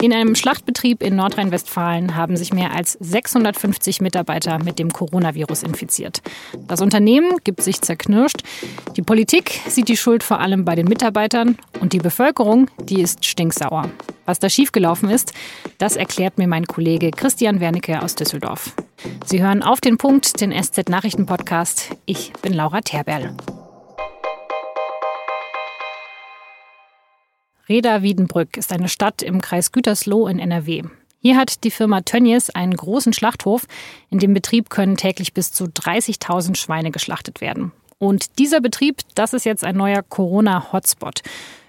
In einem Schlachtbetrieb in Nordrhein-Westfalen haben sich mehr als 650 Mitarbeiter mit dem Coronavirus infiziert. Das Unternehmen gibt sich zerknirscht. Die Politik sieht die Schuld vor allem bei den Mitarbeitern und die Bevölkerung, die ist stinksauer. Was da schiefgelaufen ist, das erklärt mir mein Kollege Christian Wernicke aus Düsseldorf. Sie hören auf den Punkt, den SZ-Nachrichten-Podcast. Ich bin Laura Terberl. Reda-Wiedenbrück ist eine Stadt im Kreis Gütersloh in NRW. Hier hat die Firma Tönnies einen großen Schlachthof. In dem Betrieb können täglich bis zu 30.000 Schweine geschlachtet werden. Und dieser Betrieb, das ist jetzt ein neuer Corona-Hotspot.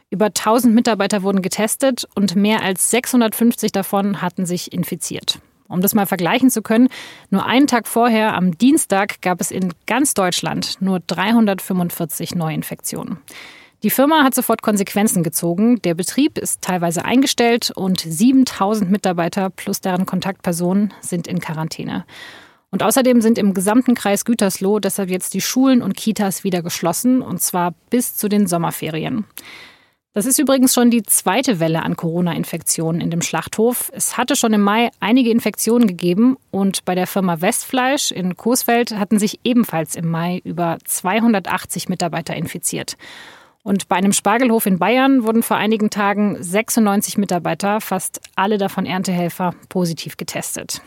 Über 1000 Mitarbeiter wurden getestet und mehr als 650 davon hatten sich infiziert. Um das mal vergleichen zu können, nur einen Tag vorher, am Dienstag, gab es in ganz Deutschland nur 345 Neuinfektionen. Die Firma hat sofort Konsequenzen gezogen. Der Betrieb ist teilweise eingestellt und 7000 Mitarbeiter plus deren Kontaktpersonen sind in Quarantäne. Und außerdem sind im gesamten Kreis Gütersloh deshalb jetzt die Schulen und Kitas wieder geschlossen, und zwar bis zu den Sommerferien. Das ist übrigens schon die zweite Welle an Corona-Infektionen in dem Schlachthof. Es hatte schon im Mai einige Infektionen gegeben und bei der Firma Westfleisch in Coesfeld hatten sich ebenfalls im Mai über 280 Mitarbeiter infiziert. Und bei einem Spargelhof in Bayern wurden vor einigen Tagen 96 Mitarbeiter, fast alle davon Erntehelfer, positiv getestet.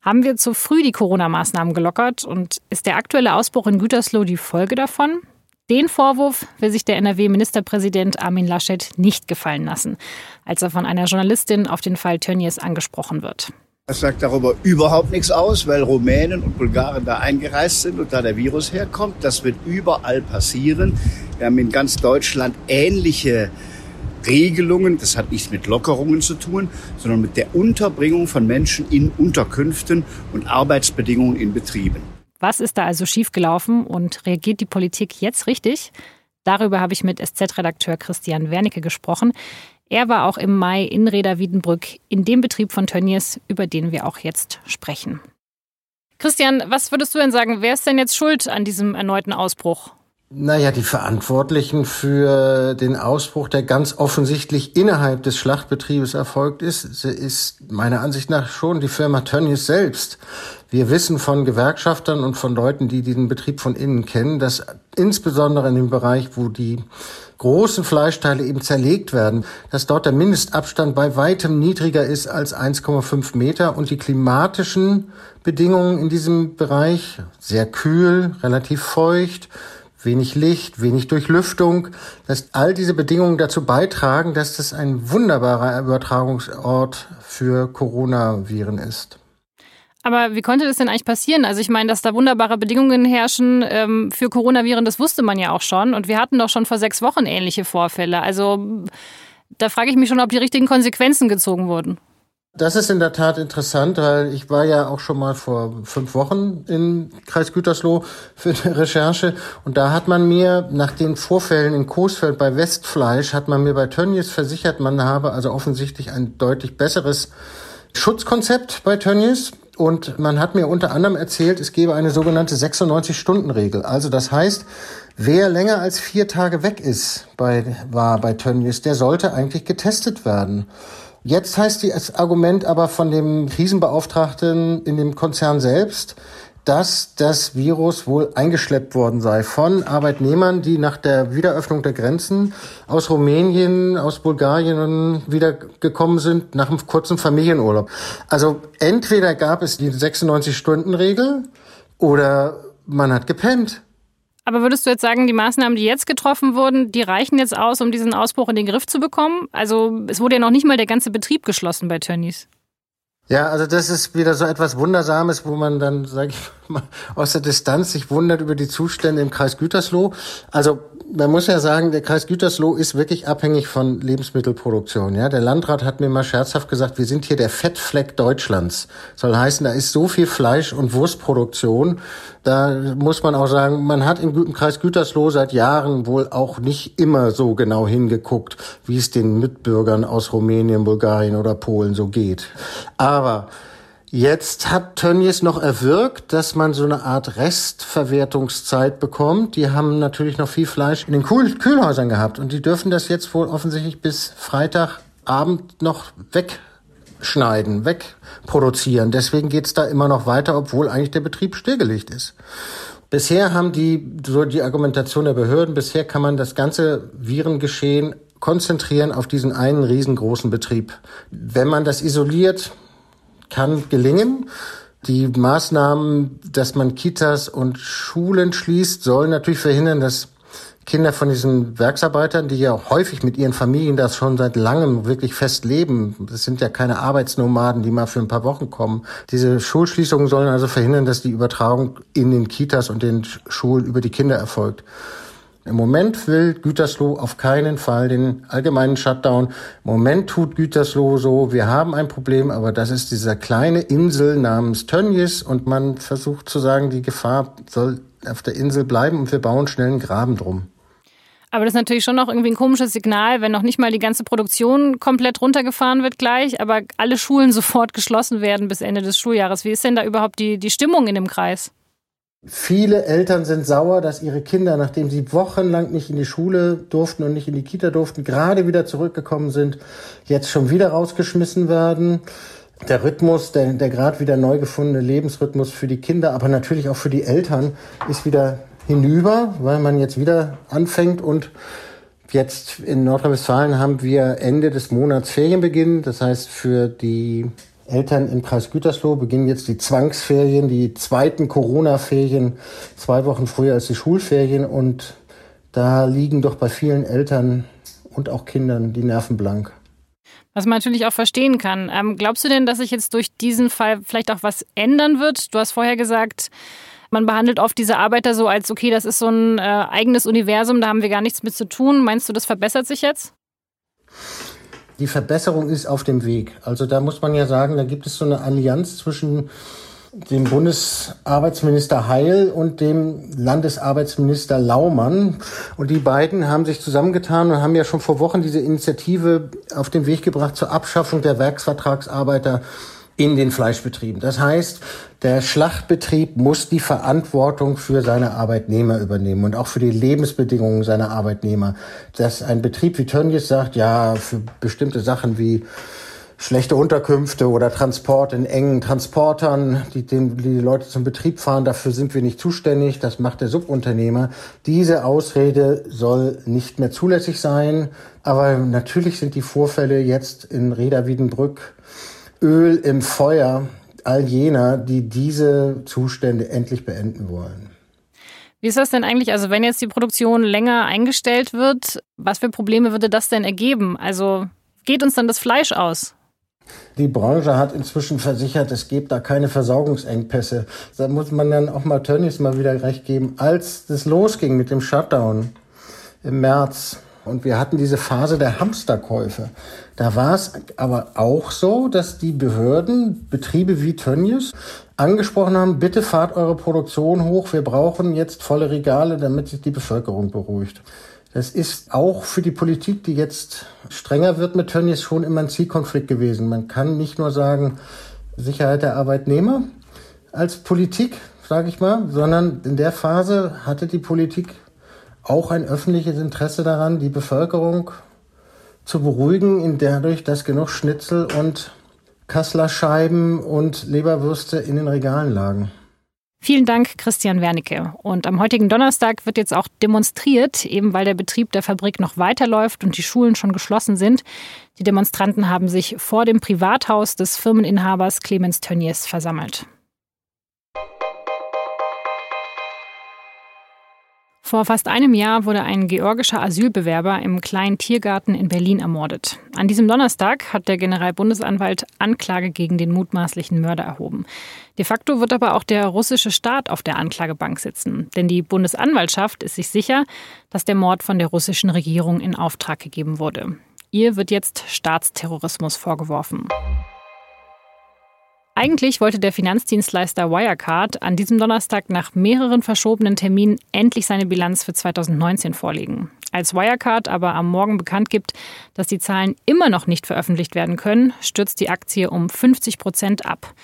Haben wir zu früh die Corona-Maßnahmen gelockert und ist der aktuelle Ausbruch in Gütersloh die Folge davon? Den Vorwurf will sich der NRW-Ministerpräsident Armin Laschet nicht gefallen lassen, als er von einer Journalistin auf den Fall Tönnies angesprochen wird. Das sagt darüber überhaupt nichts aus, weil Rumänen und Bulgaren da eingereist sind und da der Virus herkommt. Das wird überall passieren. Wir haben in ganz Deutschland ähnliche Regelungen. Das hat nichts mit Lockerungen zu tun, sondern mit der Unterbringung von Menschen in Unterkünften und Arbeitsbedingungen in Betrieben. Was ist da also schiefgelaufen und reagiert die Politik jetzt richtig? Darüber habe ich mit SZ-Redakteur Christian Wernicke gesprochen. Er war auch im Mai in Reda-Wiedenbrück in dem Betrieb von Tönnies, über den wir auch jetzt sprechen. Christian, was würdest du denn sagen? Wer ist denn jetzt schuld an diesem erneuten Ausbruch? Naja, die Verantwortlichen für den Ausbruch, der ganz offensichtlich innerhalb des Schlachtbetriebes erfolgt ist, ist meiner Ansicht nach schon die Firma Tönnies selbst. Wir wissen von Gewerkschaftern und von Leuten, die diesen Betrieb von innen kennen, dass insbesondere in dem Bereich, wo die großen Fleischteile eben zerlegt werden, dass dort der Mindestabstand bei weitem niedriger ist als 1,5 Meter und die klimatischen Bedingungen in diesem Bereich sehr kühl, relativ feucht, wenig Licht, wenig Durchlüftung, dass all diese Bedingungen dazu beitragen, dass das ein wunderbarer Übertragungsort für Coronaviren ist. Aber wie konnte das denn eigentlich passieren? Also ich meine, dass da wunderbare Bedingungen herrschen ähm, für Coronaviren, das wusste man ja auch schon. Und wir hatten doch schon vor sechs Wochen ähnliche Vorfälle. Also da frage ich mich schon, ob die richtigen Konsequenzen gezogen wurden. Das ist in der Tat interessant, weil ich war ja auch schon mal vor fünf Wochen in Kreis Gütersloh für eine Recherche und da hat man mir nach den Vorfällen in Coesfeld bei Westfleisch hat man mir bei Tönnies versichert, man habe also offensichtlich ein deutlich besseres Schutzkonzept bei Tönnies und man hat mir unter anderem erzählt, es gebe eine sogenannte 96-Stunden-Regel. Also das heißt, wer länger als vier Tage weg ist, bei, war bei Tönnies, der sollte eigentlich getestet werden. Jetzt heißt das Argument aber von dem Krisenbeauftragten in dem Konzern selbst, dass das Virus wohl eingeschleppt worden sei von Arbeitnehmern, die nach der Wiederöffnung der Grenzen aus Rumänien, aus Bulgarien wieder gekommen sind nach einem kurzen Familienurlaub. Also entweder gab es die 96-Stunden-Regel oder man hat gepennt. Aber würdest du jetzt sagen, die Maßnahmen, die jetzt getroffen wurden, die reichen jetzt aus, um diesen Ausbruch in den Griff zu bekommen? Also es wurde ja noch nicht mal der ganze Betrieb geschlossen bei Tönnies. Ja, also das ist wieder so etwas Wundersames, wo man dann, sage ich mal, aus der Distanz sich wundert über die Zustände im Kreis Gütersloh. Also man muss ja sagen, der Kreis Gütersloh ist wirklich abhängig von Lebensmittelproduktion. Ja, der Landrat hat mir mal scherzhaft gesagt, wir sind hier der Fettfleck Deutschlands. Soll heißen, da ist so viel Fleisch- und Wurstproduktion. Da muss man auch sagen, man hat im Kreis Gütersloh seit Jahren wohl auch nicht immer so genau hingeguckt, wie es den Mitbürgern aus Rumänien, Bulgarien oder Polen so geht. Aber Jetzt hat Tönnies noch erwirkt, dass man so eine Art Restverwertungszeit bekommt. Die haben natürlich noch viel Fleisch in den Kühl Kühlhäusern gehabt und die dürfen das jetzt wohl offensichtlich bis Freitag Abend noch wegschneiden, wegproduzieren. Deswegen geht's da immer noch weiter, obwohl eigentlich der Betrieb stillgelegt ist. Bisher haben die, so die Argumentation der Behörden, bisher kann man das ganze Virengeschehen konzentrieren auf diesen einen riesengroßen Betrieb. Wenn man das isoliert, kann gelingen. Die Maßnahmen, dass man Kitas und Schulen schließt, sollen natürlich verhindern, dass Kinder von diesen Werksarbeitern, die ja häufig mit ihren Familien das schon seit langem wirklich fest leben. Das sind ja keine Arbeitsnomaden, die mal für ein paar Wochen kommen. Diese Schulschließungen sollen also verhindern, dass die Übertragung in den Kitas und den Schulen über die Kinder erfolgt. Im Moment will Gütersloh auf keinen Fall den allgemeinen Shutdown. Im Moment tut Gütersloh so, wir haben ein Problem, aber das ist dieser kleine Insel namens Tönnies und man versucht zu sagen, die Gefahr soll auf der Insel bleiben und wir bauen schnell einen Graben drum. Aber das ist natürlich schon noch irgendwie ein komisches Signal, wenn noch nicht mal die ganze Produktion komplett runtergefahren wird gleich, aber alle Schulen sofort geschlossen werden bis Ende des Schuljahres. Wie ist denn da überhaupt die, die Stimmung in dem Kreis? Viele Eltern sind sauer, dass ihre Kinder, nachdem sie wochenlang nicht in die Schule durften und nicht in die Kita durften, gerade wieder zurückgekommen sind, jetzt schon wieder rausgeschmissen werden. Der Rhythmus, der, der gerade wieder neu gefundene Lebensrhythmus für die Kinder, aber natürlich auch für die Eltern, ist wieder hinüber, weil man jetzt wieder anfängt und Jetzt in Nordrhein-Westfalen haben wir Ende des Monats Ferienbeginn. Das heißt, für die Eltern im Kreis Gütersloh beginnen jetzt die Zwangsferien, die zweiten Corona-Ferien, zwei Wochen früher als die Schulferien. Und da liegen doch bei vielen Eltern und auch Kindern die Nerven blank. Was man natürlich auch verstehen kann. Ähm, glaubst du denn, dass sich jetzt durch diesen Fall vielleicht auch was ändern wird? Du hast vorher gesagt, man behandelt oft diese Arbeiter so als, okay, das ist so ein äh, eigenes Universum, da haben wir gar nichts mit zu tun. Meinst du, das verbessert sich jetzt? Die Verbesserung ist auf dem Weg. Also da muss man ja sagen, da gibt es so eine Allianz zwischen dem Bundesarbeitsminister Heil und dem Landesarbeitsminister Laumann. Und die beiden haben sich zusammengetan und haben ja schon vor Wochen diese Initiative auf den Weg gebracht zur Abschaffung der Werksvertragsarbeiter in den Fleischbetrieben. Das heißt, der Schlachtbetrieb muss die Verantwortung für seine Arbeitnehmer übernehmen und auch für die Lebensbedingungen seiner Arbeitnehmer. Dass ein Betrieb wie Tönnies sagt, ja, für bestimmte Sachen wie schlechte Unterkünfte oder Transport in engen Transportern, die, den, die Leute zum Betrieb fahren, dafür sind wir nicht zuständig, das macht der Subunternehmer. Diese Ausrede soll nicht mehr zulässig sein, aber natürlich sind die Vorfälle jetzt in Reda Wiedenbrück Öl im Feuer all jener, die diese Zustände endlich beenden wollen. Wie ist das denn eigentlich? Also, wenn jetzt die Produktion länger eingestellt wird, was für Probleme würde das denn ergeben? Also, geht uns dann das Fleisch aus? Die Branche hat inzwischen versichert, es gibt da keine Versorgungsengpässe. Da muss man dann auch mal Tönnies mal wieder recht geben. Als das losging mit dem Shutdown im März, und wir hatten diese Phase der Hamsterkäufe. Da war es aber auch so, dass die Behörden, Betriebe wie Tönnies, angesprochen haben, bitte fahrt eure Produktion hoch, wir brauchen jetzt volle Regale, damit sich die Bevölkerung beruhigt. Das ist auch für die Politik, die jetzt strenger wird mit Tönnies, schon immer ein Zielkonflikt gewesen. Man kann nicht nur sagen, Sicherheit der Arbeitnehmer als Politik, sage ich mal, sondern in der Phase hatte die Politik auch ein öffentliches Interesse daran, die Bevölkerung zu beruhigen, in dadurch, dass genug Schnitzel und Kasslerscheiben und Leberwürste in den Regalen lagen. Vielen Dank, Christian Wernicke. Und am heutigen Donnerstag wird jetzt auch demonstriert, eben weil der Betrieb der Fabrik noch weiterläuft und die Schulen schon geschlossen sind. Die Demonstranten haben sich vor dem Privathaus des Firmeninhabers Clemens Tönnies versammelt. Vor fast einem Jahr wurde ein georgischer Asylbewerber im kleinen Tiergarten in Berlin ermordet. An diesem Donnerstag hat der Generalbundesanwalt Anklage gegen den mutmaßlichen Mörder erhoben. De facto wird aber auch der russische Staat auf der Anklagebank sitzen. Denn die Bundesanwaltschaft ist sich sicher, dass der Mord von der russischen Regierung in Auftrag gegeben wurde. Ihr wird jetzt Staatsterrorismus vorgeworfen. Eigentlich wollte der Finanzdienstleister Wirecard an diesem Donnerstag nach mehreren verschobenen Terminen endlich seine Bilanz für 2019 vorlegen. Als Wirecard aber am Morgen bekannt gibt, dass die Zahlen immer noch nicht veröffentlicht werden können, stürzt die Aktie um 50 Prozent ab.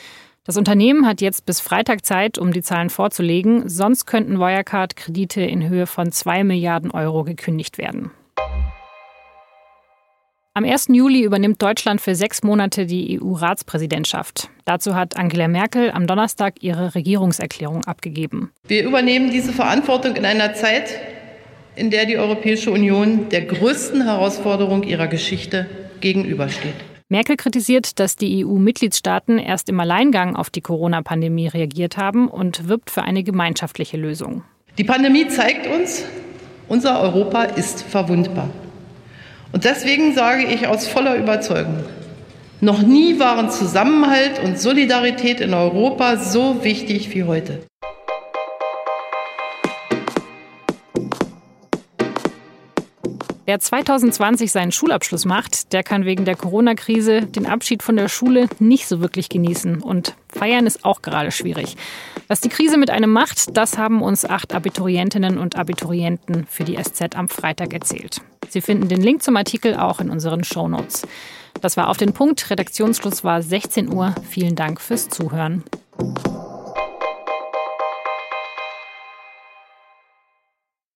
Das Unternehmen hat jetzt bis Freitag Zeit, um die Zahlen vorzulegen, sonst könnten Wirecard-Kredite in Höhe von 2 Milliarden Euro gekündigt werden. Am 1. Juli übernimmt Deutschland für sechs Monate die EU-Ratspräsidentschaft. Dazu hat Angela Merkel am Donnerstag ihre Regierungserklärung abgegeben. Wir übernehmen diese Verantwortung in einer Zeit, in der die Europäische Union der größten Herausforderung ihrer Geschichte gegenübersteht. Merkel kritisiert, dass die EU-Mitgliedstaaten erst im Alleingang auf die Corona-Pandemie reagiert haben und wirbt für eine gemeinschaftliche Lösung. Die Pandemie zeigt uns, unser Europa ist verwundbar. Und deswegen sage ich aus voller Überzeugung, noch nie waren Zusammenhalt und Solidarität in Europa so wichtig wie heute. Wer 2020 seinen Schulabschluss macht, der kann wegen der Corona-Krise den Abschied von der Schule nicht so wirklich genießen. Und feiern ist auch gerade schwierig. Was die Krise mit einem macht, das haben uns acht Abiturientinnen und Abiturienten für die SZ am Freitag erzählt. Sie finden den Link zum Artikel auch in unseren Shownotes. Das war auf den Punkt. Redaktionsschluss war 16 Uhr. Vielen Dank fürs Zuhören.